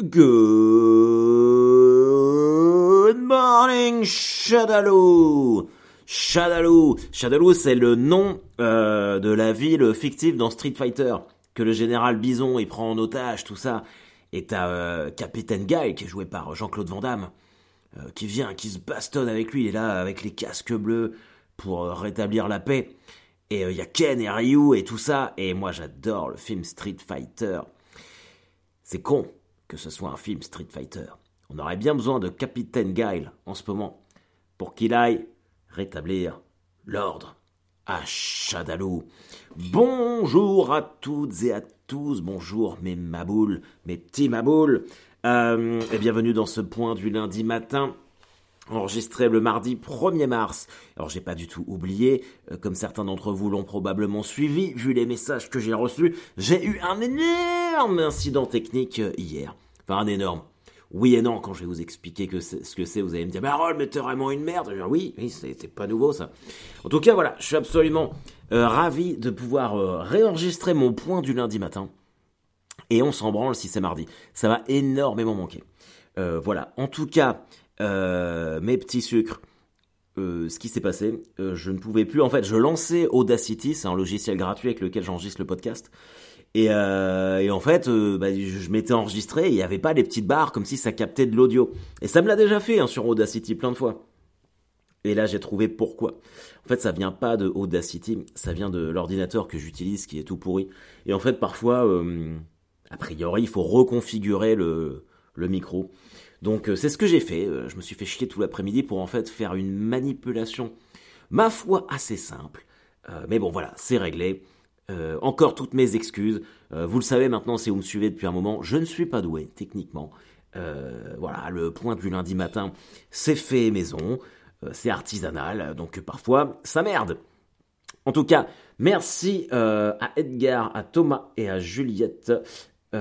Good morning, Shadaloo Shadaloo Shadaloo, c'est le nom euh, de la ville fictive dans Street Fighter, que le général Bison, il prend en otage, tout ça. Et t'as euh, Capitaine Guy, qui est joué par Jean-Claude Van Damme, euh, qui vient, qui se bastonne avec lui, il est là avec les casques bleus pour rétablir la paix. Et il y a Ken et Ryu et tout ça, et moi j'adore le film Street Fighter. C'est con, que ce soit un film Street Fighter. On aurait bien besoin de Capitaine Guile en ce moment pour qu'il aille rétablir l'ordre à Shadaloo. Bonjour à toutes et à tous, bonjour mes maboules, mes petits maboules, euh, et bienvenue dans ce point du lundi matin enregistré le mardi 1er mars. Alors j'ai pas du tout oublié, euh, comme certains d'entre vous l'ont probablement suivi, vu les messages que j'ai reçus, j'ai eu un énorme incident technique euh, hier. Enfin un énorme. Oui et non, quand je vais vous expliquer que ce que c'est, vous allez me dire, Barol, mais t'es vraiment une merde. oui, oui, c'est pas nouveau ça. En tout cas, voilà, je suis absolument euh, ravi de pouvoir réenregistrer mon point du lundi matin. Et on s'en branle si c'est mardi. Ça va énormément manquer. voilà, en tout cas, euh, mes petits sucres. Euh, ce qui s'est passé, euh, je ne pouvais plus. En fait, je lançais Audacity, c'est un logiciel gratuit avec lequel j'enregistre le podcast. Et, en fait, bah, je, m'étais enregistré il n'y avait pas les petites barres comme si ça captait de l'audio. Et ça me l'a déjà fait hein, sur Audacity plein de fois. Et là, j'ai trouvé pourquoi. En fait, ça vient pas de Audacity, ça vient de l'ordinateur que j'utilise qui est tout pourri. Et en fait, parfois, a priori, il faut reconfigurer le, le micro. Donc euh, c'est ce que j'ai fait. Euh, je me suis fait chier tout l'après-midi pour en fait faire une manipulation, ma foi, assez simple. Euh, mais bon voilà, c'est réglé. Encore toutes mes excuses. vous le savez maintenant si vous me suivez depuis un moment, je ne suis pas doué techniquement. voilà, le point du lundi matin, c'est fait maison, c'est artisanal, donc parfois ça merde. En tout cas, merci à Edgar, à Thomas et à Juliette et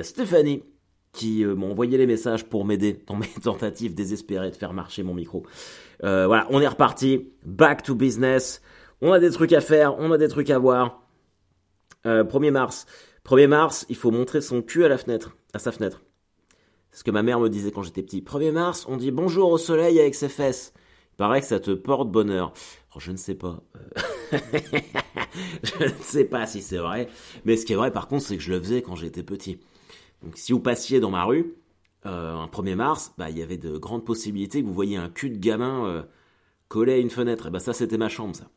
à Stéphanie qui euh, m'ont envoyé les messages pour m'aider dans mes tentatives désespérées de faire marcher mon micro. Euh, voilà, on est reparti, back to business. On a des trucs à faire, on a des trucs à voir. 1er euh, mars. 1er mars, il faut montrer son cul à la fenêtre, à sa fenêtre. C'est ce que ma mère me disait quand j'étais petit. 1er mars, on dit bonjour au soleil avec ses fesses. Il paraît que ça te porte bonheur. Oh, je ne sais pas. je ne sais pas si c'est vrai. Mais ce qui est vrai, par contre, c'est que je le faisais quand j'étais petit. Donc si vous passiez dans ma rue, euh, un 1er mars, bah, il y avait de grandes possibilités que vous voyiez un cul de gamin euh, collé à une fenêtre. Et bah ça, c'était ma chambre, ça.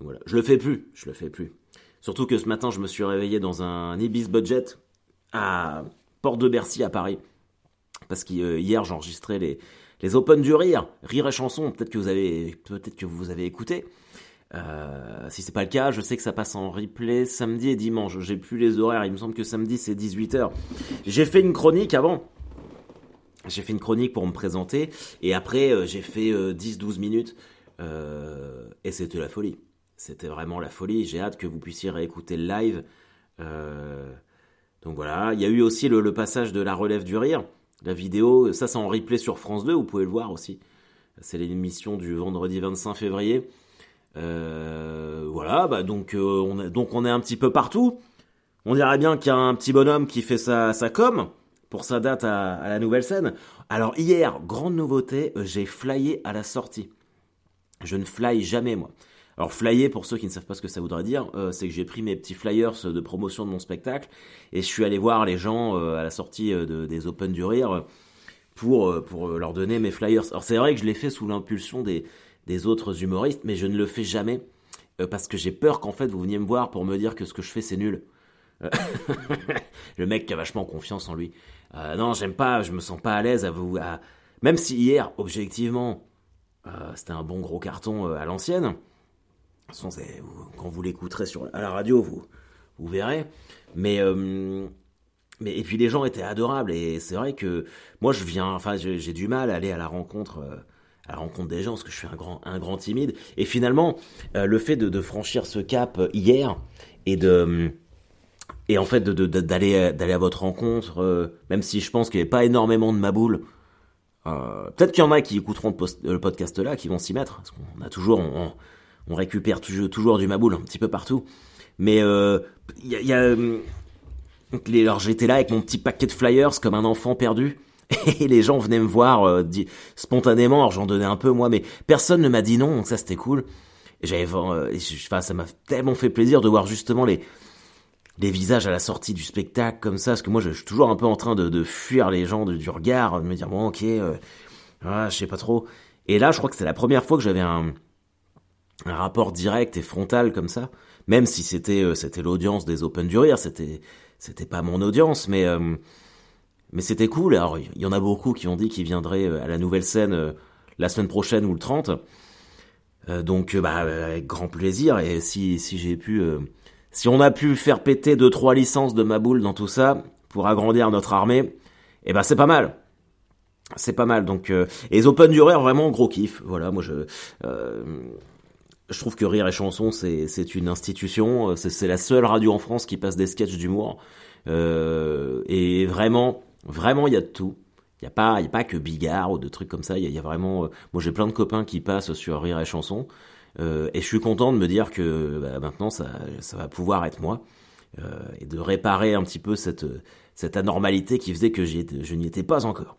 Voilà, je le fais plus, je le fais plus. Surtout que ce matin, je me suis réveillé dans un Ibis Budget à Porte de Bercy à Paris. Parce qu'hier, j'enregistrais les, les Open du Rire, Rire et Chanson, peut-être que vous avez, peut-être que vous avez écouté. Euh, si c'est pas le cas, je sais que ça passe en replay samedi et dimanche. J'ai plus les horaires, il me semble que samedi c'est 18h. J'ai fait une chronique avant. J'ai fait une chronique pour me présenter et après euh, j'ai fait 10-12 euh, minutes et c'était la folie. C'était vraiment la folie. J'ai hâte que vous puissiez réécouter le live. donc voilà, il y a eu aussi le, passage de la relève du rire, la vidéo. Ça c'est en replay sur France 2, vous pouvez le voir aussi. C'est l'émission du vendredi 25 février. Euh, voilà, bah donc, euh, on est, donc on est un petit peu partout. On dirait bien qu'il y a un petit bonhomme qui fait sa, sa com pour sa date à, la nouvelle scène. Alors hier, grande nouveauté, euh, j'ai flyé à la sortie. Je ne fly jamais moi. Alors flyer, pour ceux qui ne savent pas ce que ça voudrait dire, c'est que j'ai pris mes petits flyers de promotion de mon spectacle et je suis allé voir les gens à la sortie de, des Open du Rire pour, pour leur donner mes flyers. Alors c'est vrai que je l'ai fait sous l'impulsion des, des autres humoristes, mais je ne le fais jamais euh, parce que j'ai peur qu'en fait vous veniez me voir pour me dire que ce que je fais c'est nul. Euh, le mec qui a vachement confiance en lui. Euh, non, j'aime pas, je me sens pas à l'aise à vous. Même si hier, objectivement, c'était un bon gros carton à l'ancienne. Quand vous l'écouterez à la radio, vous verrez. Mais mais et puis les gens étaient adorables et c'est vrai que moi je viens, enfin j'ai du mal à aller à la rencontre à la rencontre des gens, parce que je suis un grand, timide. Et finalement, euh, le fait de, franchir ce cap euh, hier et en fait d'aller à votre rencontre, euh, même si je pense qu'il n'y avait pas énormément de maboules, peut-être qu'il y en a qui écouteront le, podcast là, qui vont s'y mettre, parce qu'on a toujours, récupère toujours, du maboule un petit peu partout, mais il y a, alors j'étais là avec mon petit paquet de flyers comme un enfant perdu. Et les gens venaient me voir euh, spontanément, alors j'en donnais un peu moi, mais personne ne m'a dit non, donc ça c'était cool. J'avais, euh, enfin, ça m'a tellement fait plaisir de voir justement les les visages à la sortie du spectacle comme ça, parce que moi je, suis toujours un peu en train de, de fuir les gens du regard, de me dire bon ok, euh, je sais pas trop. Et là, je crois que c'est la première fois que j'avais un un rapport direct et frontal comme ça, même si c'était euh, c'était l'audience des Open du rire, c'était c'était pas mon audience, mais euh, mais c'était cool. Alors il y en a beaucoup qui ont dit qu'ils viendraient euh, à la nouvelle scène la semaine prochaine ou le 30. donc bah avec grand plaisir et si si j'ai pu si on a pu faire péter deux trois licences de ma boule dans tout ça pour agrandir notre armée, eh ben c'est pas mal. C'est pas mal donc et les Open du rire vraiment gros kiff. Voilà, moi je je trouve que Rire et Chanson, c'est une institution. C'est la seule radio en France qui passe des sketchs d'humour. Euh, et vraiment, vraiment, il y a de tout. Il n'y a, pas, y a pas que Bigard ou de trucs comme ça. Il y, a vraiment... Euh, moi, j'ai plein de copains qui passent sur Rire et Chanson. Euh, et je suis content de me dire que bah, maintenant, ça, ça va pouvoir être moi. Euh, et de réparer un petit peu cette, cette anormalité qui faisait que je n'y étais pas encore.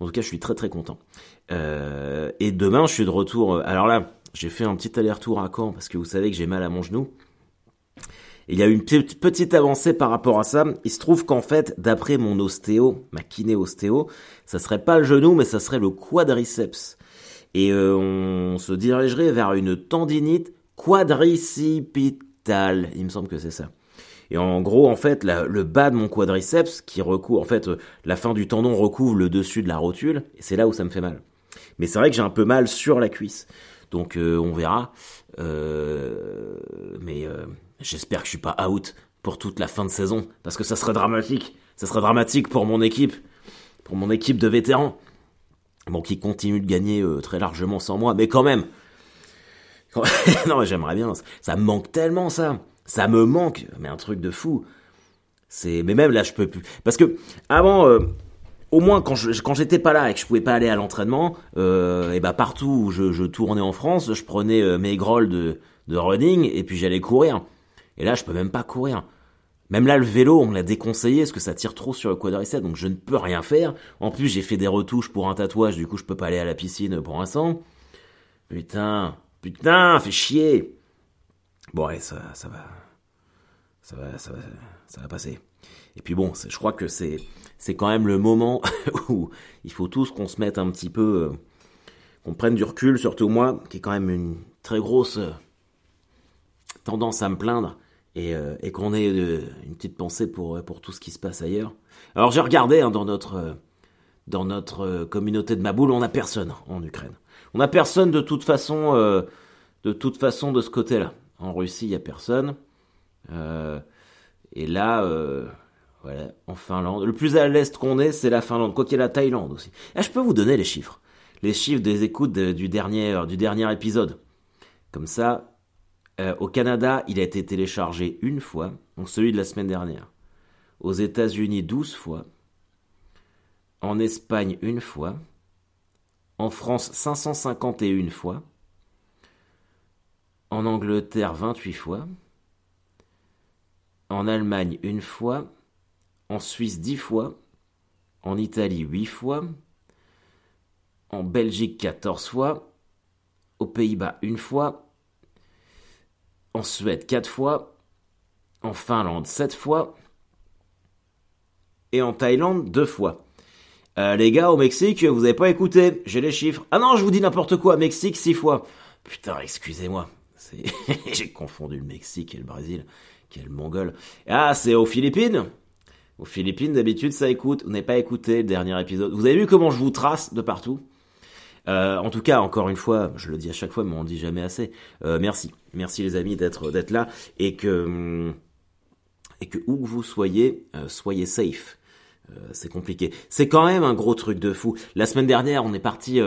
En tout cas, je suis très très content. Euh, et demain, je suis de retour. Alors là, j'ai fait un petit aller-retour à Caen parce que vous savez que j'ai mal à mon genou. il y a une petite avancée par rapport à ça. Il se trouve qu'en fait, d'après mon ostéo, ma kiné ostéo, ça serait pas le genou, mais ça serait le quadriceps. Et euh, on se dirigerait vers une tendinite quadricipitale. Il me semble que c'est ça. Et en gros, en fait, le bas de mon quadriceps, qui recouvre, en fait, euh, la fin du tendon recouvre le dessus de la rotule, et c'est là où ça me fait mal. Mais c'est vrai que j'ai un peu mal sur la cuisse. Donc euh, on verra. Euh, mais euh, j'espère que je suis pas out pour toute la fin de saison parce que ça serait dramatique. Ça serait dramatique pour mon équipe, pour mon équipe de vétérans. Bon, qui continue de gagner très largement sans moi, mais quand même. non, mais j'aimerais bien. Ça me manque tellement ça. Ça me manque, mais un truc de fou. C'est, mais même là, je peux plus. Parce que avant, au moins quand j'étais pas là et que je pouvais pas aller à l'entraînement, euh, et bah partout où je, tournais en France, je prenais euh, mes grolls de, running et puis j'allais courir. Et là, je peux même pas courir. Même là, le vélo, on l'a déconseillé parce que ça tire trop sur le quadriceps, donc je ne peux rien faire. En plus, j'ai fait des retouches pour un tatouage, du coup, je peux pas aller à la piscine pour l'instant. Putain, putain, fait chier. Bon, ouais, ça, ça va, ça va, ça va passer. Et puis bon, je crois que c'est c'est quand même le moment où il faut tous qu'on se mette un petit peu, euh, qu'on prenne du recul, surtout moi, qui est quand même une très grosse euh, tendance à me plaindre, et, euh, qu'on ait une petite pensée pour, pour tout ce qui se passe ailleurs. Alors j'ai regardé hein, dans notre dans notre communauté de Maboul, on n'a personne en Ukraine. On n'a personne de toute façon, de toute façon de ce côté-là. En Russie, il y a personne. et là, voilà, en Finlande. Le plus à l'est qu'on est, c'est la Finlande. Quoi qu'il y ait la Thaïlande aussi. Ah, je peux vous donner les chiffres. Les chiffres des écoutes du, dernier, du dernier épisode. Comme ça, euh, au Canada, il a été téléchargé une fois, donc celui de la semaine dernière. Aux États-Unis, 12 fois. En Espagne, une fois. En France, 551 fois. En Angleterre, 28 fois. En Allemagne, une fois en Suisse 10 fois, en Italie 8 fois, en Belgique 14 fois, aux Pays-Bas une fois, en Suède 4 fois, en Finlande 7 fois, et en Thaïlande 2 fois. Euh, les gars, au Mexique, vous avez pas écouté, j'ai les chiffres. Ah non, je vous dis n'importe quoi, Mexique 6 fois. Putain, excusez-moi, j'ai confondu le Mexique et le Brésil. Quel mongol. Ah, c'est aux Philippines aux Philippines, d'habitude, ça écoute. Vous n'avez pas écouté le dernier épisode. Vous avez vu comment je vous trace de partout? Euh, en tout cas, encore une fois, je le dis à chaque fois, mais on ne dit jamais assez. Euh, merci, merci les amis d'être d'être là et que hum, et que où que vous soyez, euh, soyez safe. c'est compliqué. C'est quand même un gros truc de fou. La semaine dernière, on est parti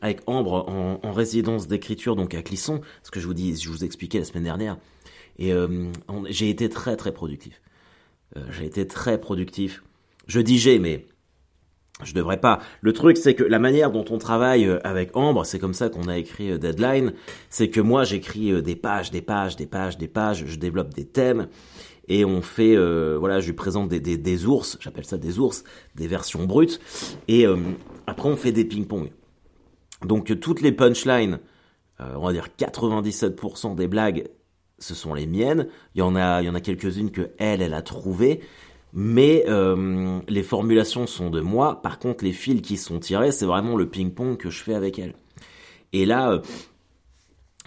avec Ambre en, résidence d'écriture, donc à Clisson, ce que je vous dis, je vous expliquais la semaine dernière. Et j'ai été très très productif. Euh, j'ai été très productif. Je dis j'ai, mais je devrais pas. Le truc, c'est que la manière dont on travaille euh, avec Ambre, c'est comme ça qu'on a écrit euh, Deadline, c'est que moi j'écris des pages, des pages, des pages, des pages, je développe des thèmes, et on fait, voilà, je lui présente des, ours, j'appelle ça des ours, des versions brutes, et après on fait des ping-pong. Donc toutes les punchlines, on va dire 97% des blagues, ce sont les miennes. Il y en a, il y en a quelques-unes que elle, elle a trouvées, mais euh, les formulations sont de moi. Par contre, les fils qui sont tirés, c'est vraiment le ping-pong que je fais avec elle. Et là, euh,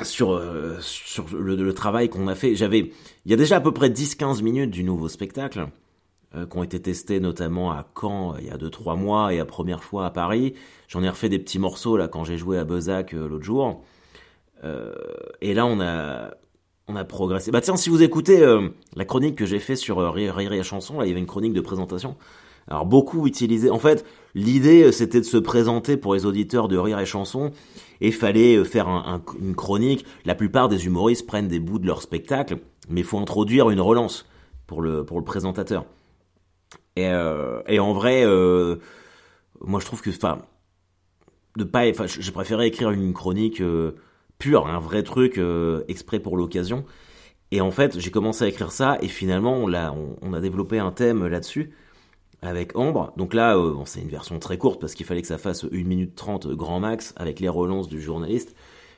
sur, euh, sur le, travail qu'on a fait, j'avais, il y a déjà à peu près 10-15 minutes du nouveau spectacle qui ont été testés notamment à Caen il y a 2-3 mois et la première fois à Paris. J'en ai refait des petits morceaux là quand j'ai joué à Bezac l'autre jour. Et là, on a, on a progressé. Bah tiens, si vous écoutez euh, la chronique que j'ai fait sur euh, Rire, et Chanson, là, il y avait une chronique de présentation. Alors beaucoup utilisaient. En fait, l'idée euh, c'était de se présenter pour les auditeurs de Rire et Chanson, et fallait euh, faire un- un- une chronique. La plupart des humoristes prennent des bouts de leur spectacle, mais il faut introduire une relance pour le pour le présentateur. Et, euh, et en vrai, moi je trouve que, enfin, de pas, j'ai préféré écrire une chronique un vrai truc euh, exprès pour l'occasion. Et en fait, j'ai commencé à écrire ça et finalement, on, a développé un thème là-dessus avec Ambre. Donc là, euh, c'est une version très courte parce qu'il fallait que ça fasse 1 minute 30 grand max avec les relances du journaliste.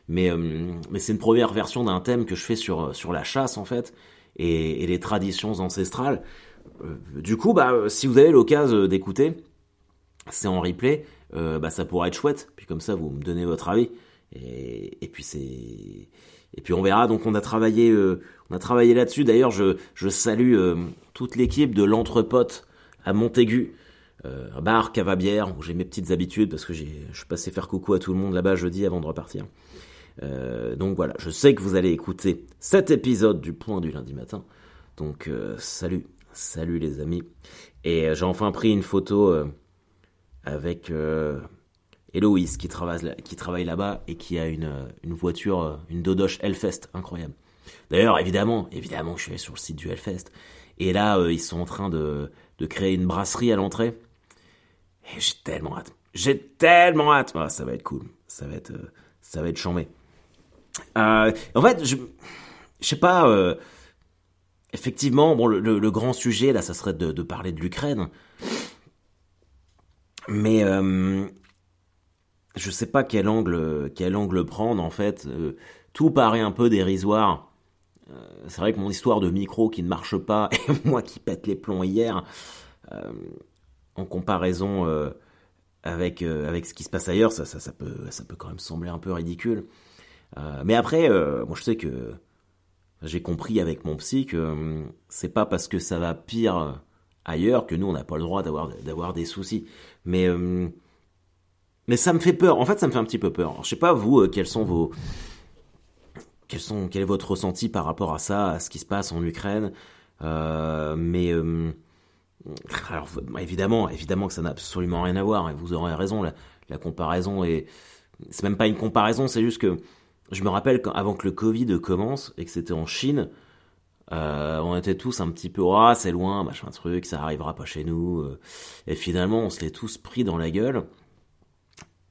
Mais, euh, mais c'est une première version d'un thème que je fais sur, la chasse en fait et, les traditions ancestrales. Du coup, bah, si vous avez l'occasion d'écouter, c'est en replay, bah, ça pourra être chouette. Puis comme ça, vous me donnez votre avis. Et, puis c'est et puis on verra. Donc on a travaillé, euh, on a travaillé là-dessus. D'ailleurs, je, je salue euh, toute l'équipe de l'entrepote à Montaigu, euh, un bar cavabière où j'ai mes petites habitudes parce que j'ai, je suis passé faire coucou à tout le monde là-bas jeudi avant de repartir. Euh, donc voilà, je sais que vous allez écouter cet épisode du Point du lundi matin. Donc salut, salut les amis. Et j'ai enfin pris une photo avec Héloïse qui travaille, là-bas et qui a une, euh, voiture, euh, une Dodoche Hellfest incroyable. D'ailleurs, évidemment, évidemment, je suis allé sur le site du Hellfest. Et là, euh, ils sont en train de, créer une brasserie à l'entrée. Et j'ai tellement hâte. J'ai tellement hâte. Ah, ça va être cool. Ça va être, ça va être chambé. En fait, je, je sais pas. effectivement, bon, le, grand sujet là, ça serait de, parler de l'Ukraine. Mais je sais pas quel angle, quel angle prendre en fait. Euh, tout paraît un peu dérisoire. Euh, c'est vrai que mon histoire de micro qui ne marche pas et moi qui pète les plombs hier, euh, en comparaison avec avec ce qui se passe ailleurs, ça, ça ça peut ça peut quand même sembler un peu ridicule. Mais après, moi je sais que j'ai compris avec mon psy que c'est pas parce que ça va pire ailleurs que nous on n'a pas le droit d'avoir d'avoir des soucis. Mais mais ça me fait peur. En fait, ça me fait un petit peu peur. Alors, je sais pas vous euh, quels sont vos quels sont quel est votre ressenti par rapport à ça, à ce qui se passe en Ukraine. Euh, mais euh, alors, bah, évidemment, évidemment que ça n'a absolument rien à voir. Et vous aurez raison. La, comparaison est c'est même pas une comparaison. C'est juste que je me rappelle quand, avant que le Covid commence et que c'était en Chine, euh, on était tous un petit peu ah c'est loin, machin truc, ça arrivera pas chez nous. euh. Et finalement, on se l'est tous pris dans la gueule.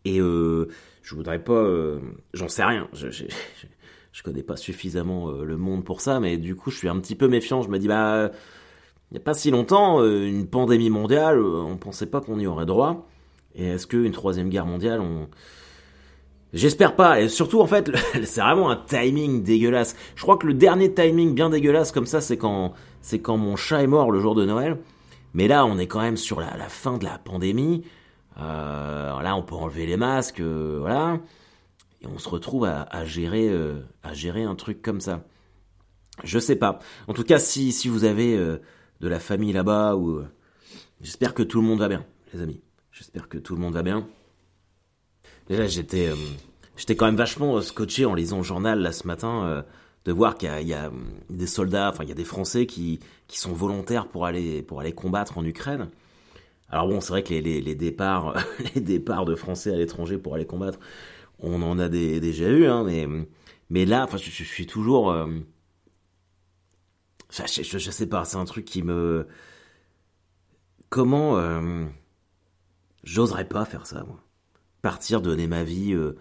Et euh, je voudrais pas, euh, j'en sais rien. Je, je, je, connais pas suffisamment euh, le monde pour ça, mais du coup, je suis un petit peu méfiant. Je me dis bah il y a pas si longtemps, euh, une pandémie mondiale, euh, on pensait pas qu'on y aurait droit. Et est-ce qu'une troisième guerre mondiale, on J'espère pas. Et surtout, en fait, c'est vraiment un timing dégueulasse. Je crois que le dernier timing bien dégueulasse comme ça, c'est quand, c'est quand mon chat est mort le jour de Noël. Mais là, on est quand même sur la fin de la pandémie. Euh, là, on peut enlever les masques, euh, voilà. Et on se retrouve à, gérer, euh, à gérer un truc comme ça. Je sais pas. En tout cas, si, si vous avez euh, de la famille là-bas, ou euh, j'espère que tout le monde va bien, les amis. J'espère que tout le monde va bien. Déjà, j'étais, euh, j'étais quand même vachement scotché en lisant le journal là ce matin de voir qu'il y y a, des soldats, enfin il y a des Français qui, qui sont volontaires pour aller, pour aller combattre en Ukraine. Alors bon, c'est vrai que les, départs, de Français à l'étranger pour aller combattre, on en a déjà eu, hein, mais, mais là, je, suis toujours, euh, je, je, sais pas, c'est un truc qui me, comment, euh, j'oserais pas faire ça, moi. Partir donner ma vie euh,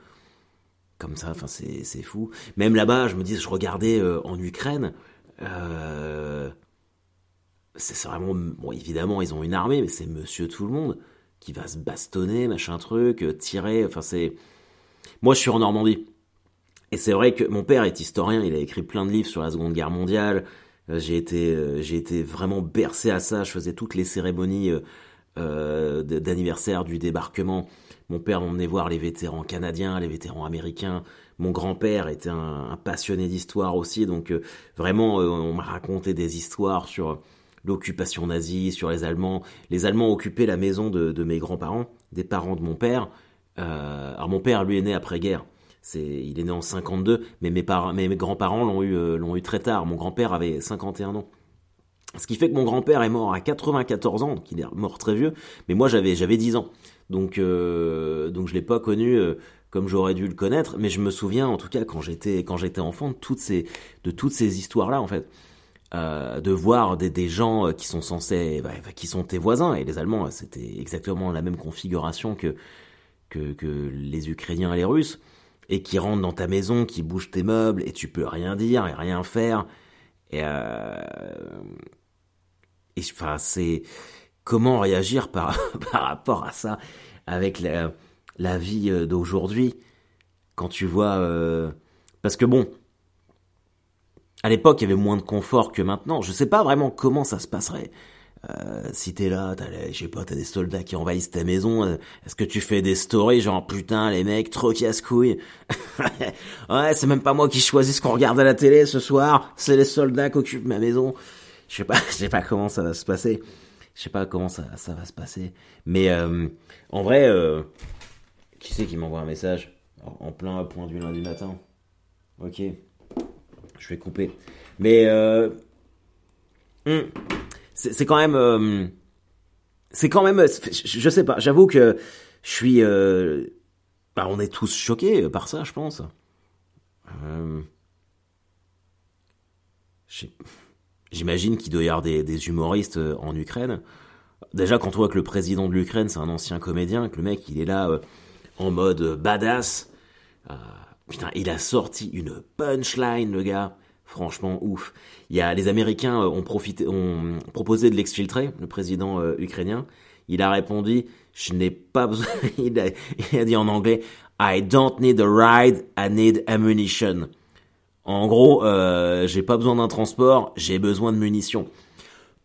comme ça c'est fou. Même là-bas je me dis je regardais en Ukraine c'est vraiment, bon, évidemment, ils ont une armée, mais c'est monsieur tout le monde qui va se bastonner, machin truc, tirer, enfin c'est... Moi, je suis en Normandie. Et c'est vrai que mon père est historien, il a écrit plein de livres sur la Seconde Guerre mondiale. J'ai été, j'ai été vraiment bercé à ça. Je faisais toutes les cérémonies euh, d'anniversaire du débarquement. Mon père m'emmenait voir les vétérans canadiens, les vétérans américains. Mon grand-père était un, passionné d'histoire aussi, donc euh, vraiment, euh, on m'a raconté des histoires sur l'occupation nazie, sur les Allemands. Les Allemands occupaient la maison de, mes grands-parents, des parents de mon père. alors mon père, lui, est né après-guerre. C'est, il est né en 52, mais mes, mes grands-parents l'ont eu, l'ont eu très tard. Mon grand-père avait 51 ans. Ce qui fait que mon grand-père est mort à 94 ans, donc il est mort très vieux, mais moi j'avais j'avais 10 ans. Donc euh, donc je l'ai pas connu euh, comme j'aurais dû le connaître, mais je me souviens en tout cas quand j'étais enfant de toutes ces de toutes ces histoires là en fait. Euh, de voir des, des, gens qui sont censés bah, qui sont tes voisins. Et les Allemands c'était exactement la même configuration que, que que les Ukrainiens et les Russes. Et qui rentrent dans ta maison, qui bougent tes meubles et tu peux rien dire et rien faire. Et euh, et enfin, c'est comment réagir par, par rapport à ça avec la, la vie euh, d'aujourd'hui quand tu vois euh, parce que bon à l'époque il y avait moins de confort que maintenant je sais pas vraiment comment ça se passerait euh, si t'es là, t'as, je sais pas, t'as des soldats qui envahissent ta maison, euh, est-ce que tu fais des stories genre putain les mecs trop casse-couilles Ouais, c'est même pas moi qui choisis ce qu'on regarde à la télé ce soir, c'est les soldats qui occupent ma maison. Je sais pas, je sais pas comment ça va se passer. Je sais pas comment ça, ça va se passer. Mais euh, en vrai, euh, qui c'est qui m'envoie un message en plein point du lundi matin? Ok, je vais couper. Mais euh, hmm, c'est quand même, c'est quand même, je, sais pas. J'avoue que je suis, bah, on est tous choqués par ça, je pense. J'imagine qu'il doit y avoir des, humoristes euh, en Ukraine. Déjà, quand on voit que le président de l'Ukraine, c'est un ancien comédien, que le mec, il est là euh, en mode euh, badass. Putain, il a sorti une punchline, le gars. Franchement, ouf. Il y a, les Américains ont, profité, ont proposé de l'exfiltrer, le président ukrainien. Il a répondu, je n'ai pas besoin, il a dit en anglais, I don't need a ride, I need ammunition. En gros, euh, j'ai pas besoin d'un transport, j'ai besoin de munitions.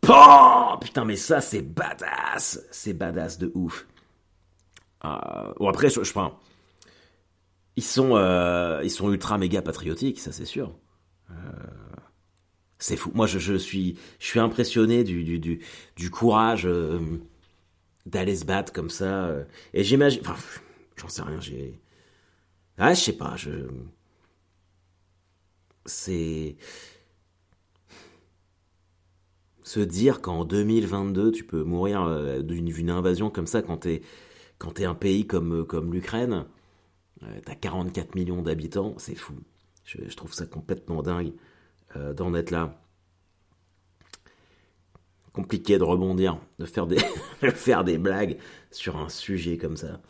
Putain, mais ça, c'est badass. C'est badass de ouf. Euh, bon, après, je, je ils sont, euh, ils sont ultra méga patriotiques, ça c'est sûr. Euh, c'est fou. Moi, je, suis, je suis impressionné du, du, courage euh, d'aller se battre comme ça. Et j'imagine, j'en sais rien. J'ai, ah, je sais pas. Je c'est se dire qu'en 2022 tu peux mourir d'une invasion comme ça quand t'es quand t'es un pays comme comme l'Ukraine, euh, t'as 44 millions d'habitants, c'est fou. Je, trouve ça complètement dingue euh, d'en être là. Compliqué de rebondir, de faire des de faire des blagues sur un sujet comme ça.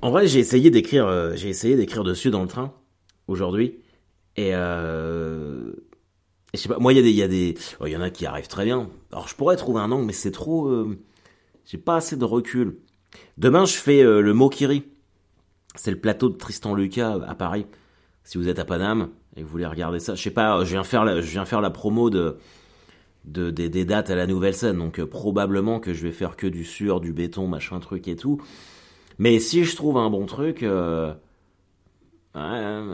En vrai, j'ai essayé d'écrire j'ai essayé d'écrire dessus dans le train aujourd'hui. Et, euh, je sais pas, moi il y a des, il y des, oh, y en a qui arrivent très bien. Alors je pourrais trouver un angle, mais c'est trop, euh, j'ai pas assez de recul. Demain je fais euh, le Mokiri. C'est le plateau de Tristan Lucas à Paris. Si vous êtes à Paname et que vous voulez regarder ça, je sais pas, je viens faire la, je viens faire la promo de, de des, dates à la nouvelle scène, donc euh, probablement que je vais faire que du sur, du béton, machin truc et tout. Mais si je trouve un bon truc, euh,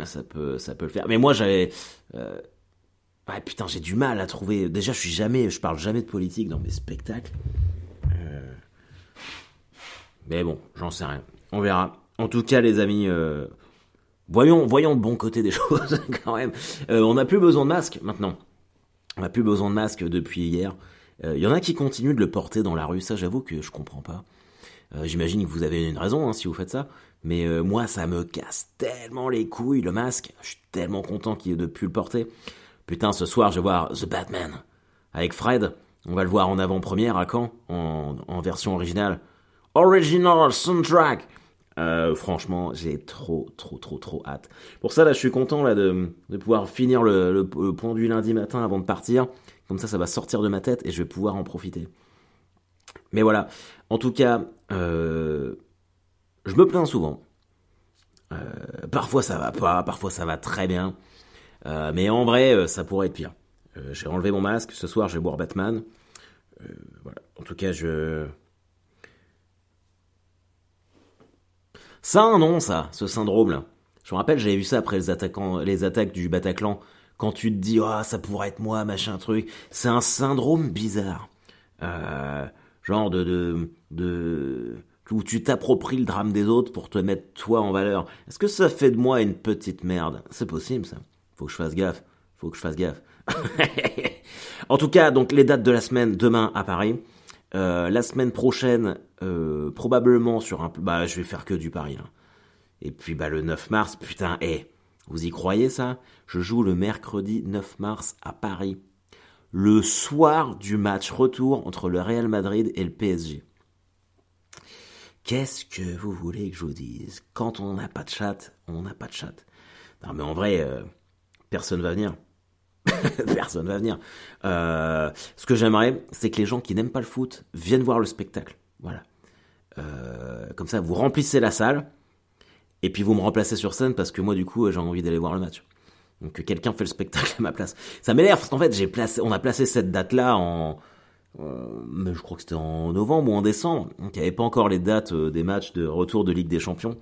ça peut, le faire. Mais moi, j'avais, euh... putain, j'ai du mal à trouver. Déjà, je suis jamais, je parle jamais de politique dans mes spectacles. Euh... Mais bon, j'en sais rien. On verra. En tout cas, les amis, euh... voyons, voyons le bon côté des choses quand même. Euh, on n'a plus besoin de masque maintenant. On n'a plus besoin de masque depuis hier. Il euh, y en a qui continuent de le porter dans la rue. Ça, j'avoue que je comprends pas. J'imagine que vous avez une raison hein, si vous faites ça. Mais moi, ça me casse tellement les couilles, le masque. Je suis tellement content qu'il ait de plus le porter. Putain, ce soir, je vais voir The Batman. Avec Fred. On va le voir en avant-première à Caen, en, en version originale. Original soundtrack euh, franchement, j'ai trop, trop, trop, trop hâte. Pour ça, là, je suis content là de, pouvoir finir le, pont du lundi matin avant de partir. Comme ça, ça va sortir de ma tête et je vais pouvoir en profiter. Mais voilà. En tout cas, euh, je me plains souvent. Euh, parfois ça va pas, parfois ça va très bien. Mais en vrai, ça pourrait être pire. J'ai enlevé mon masque. Ce soir, je vais boire Batman. voilà. En tout cas, je. Ça un nom, ça, ce syndrome-là. Je me rappelle, j'avais vu ça après les, attaquants, les attaques du Bataclan. Quand tu te dis, oh, ça pourrait être moi, machin truc. C'est un syndrome bizarre. Euh, genre de, de, de, où tu t'appropries le drame des autres pour te mettre toi en valeur. Est-ce que ça fait de moi une petite merde? C'est possible, ça. Faut que je fasse gaffe. Faut que je fasse gaffe. en tout cas, donc les dates de la semaine, demain à Paris. Euh, la semaine prochaine, euh, probablement sur un... Bah, je vais faire que du Paris. Et puis bah le 9 mars, putain, hé, vous y croyez ça? Je joue le mercredi 9 mars à Paris. Le soir du match retour entre le Real Madrid et le PSG. Qu'est-ce que vous voulez que je vous dise? Quand on n'a pas de chat, on n'a pas de chat. Non mais en vrai, euh, personne va venir. personne va venir. Euh, ce que j'aimerais, c'est que les gens qui n'aiment pas le foot viennent voir le spectacle. Voilà. Euh, comme ça, vous remplissez la salle et puis vous me remplacez sur scène parce que moi du coup j'ai envie d'aller voir le match. Donc que quelqu'un fait le spectacle à ma place. Ça m'énerve parce qu'en fait j'ai placé, on a placé cette date là en, je crois que c'était en novembre ou en décembre. Donc il n'y avait pas encore les dates euh, des matchs de retour de Ligue des Champions.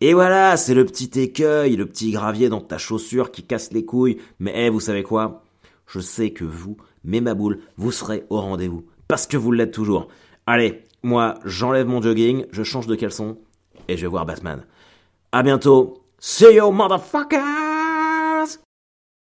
Et voilà, c'est le petit écueil, le petit gravier dans ta chaussure qui casse les couilles. Mais hey, vous savez quoi? Je sais que vous, mes boule, vous serez au rendez-vous. Parce que vous l'êtes toujours. Allez, moi, j'enlève mon jogging, je change de caleçon, et je vais voir Batman. À bientôt. See you, motherfucker!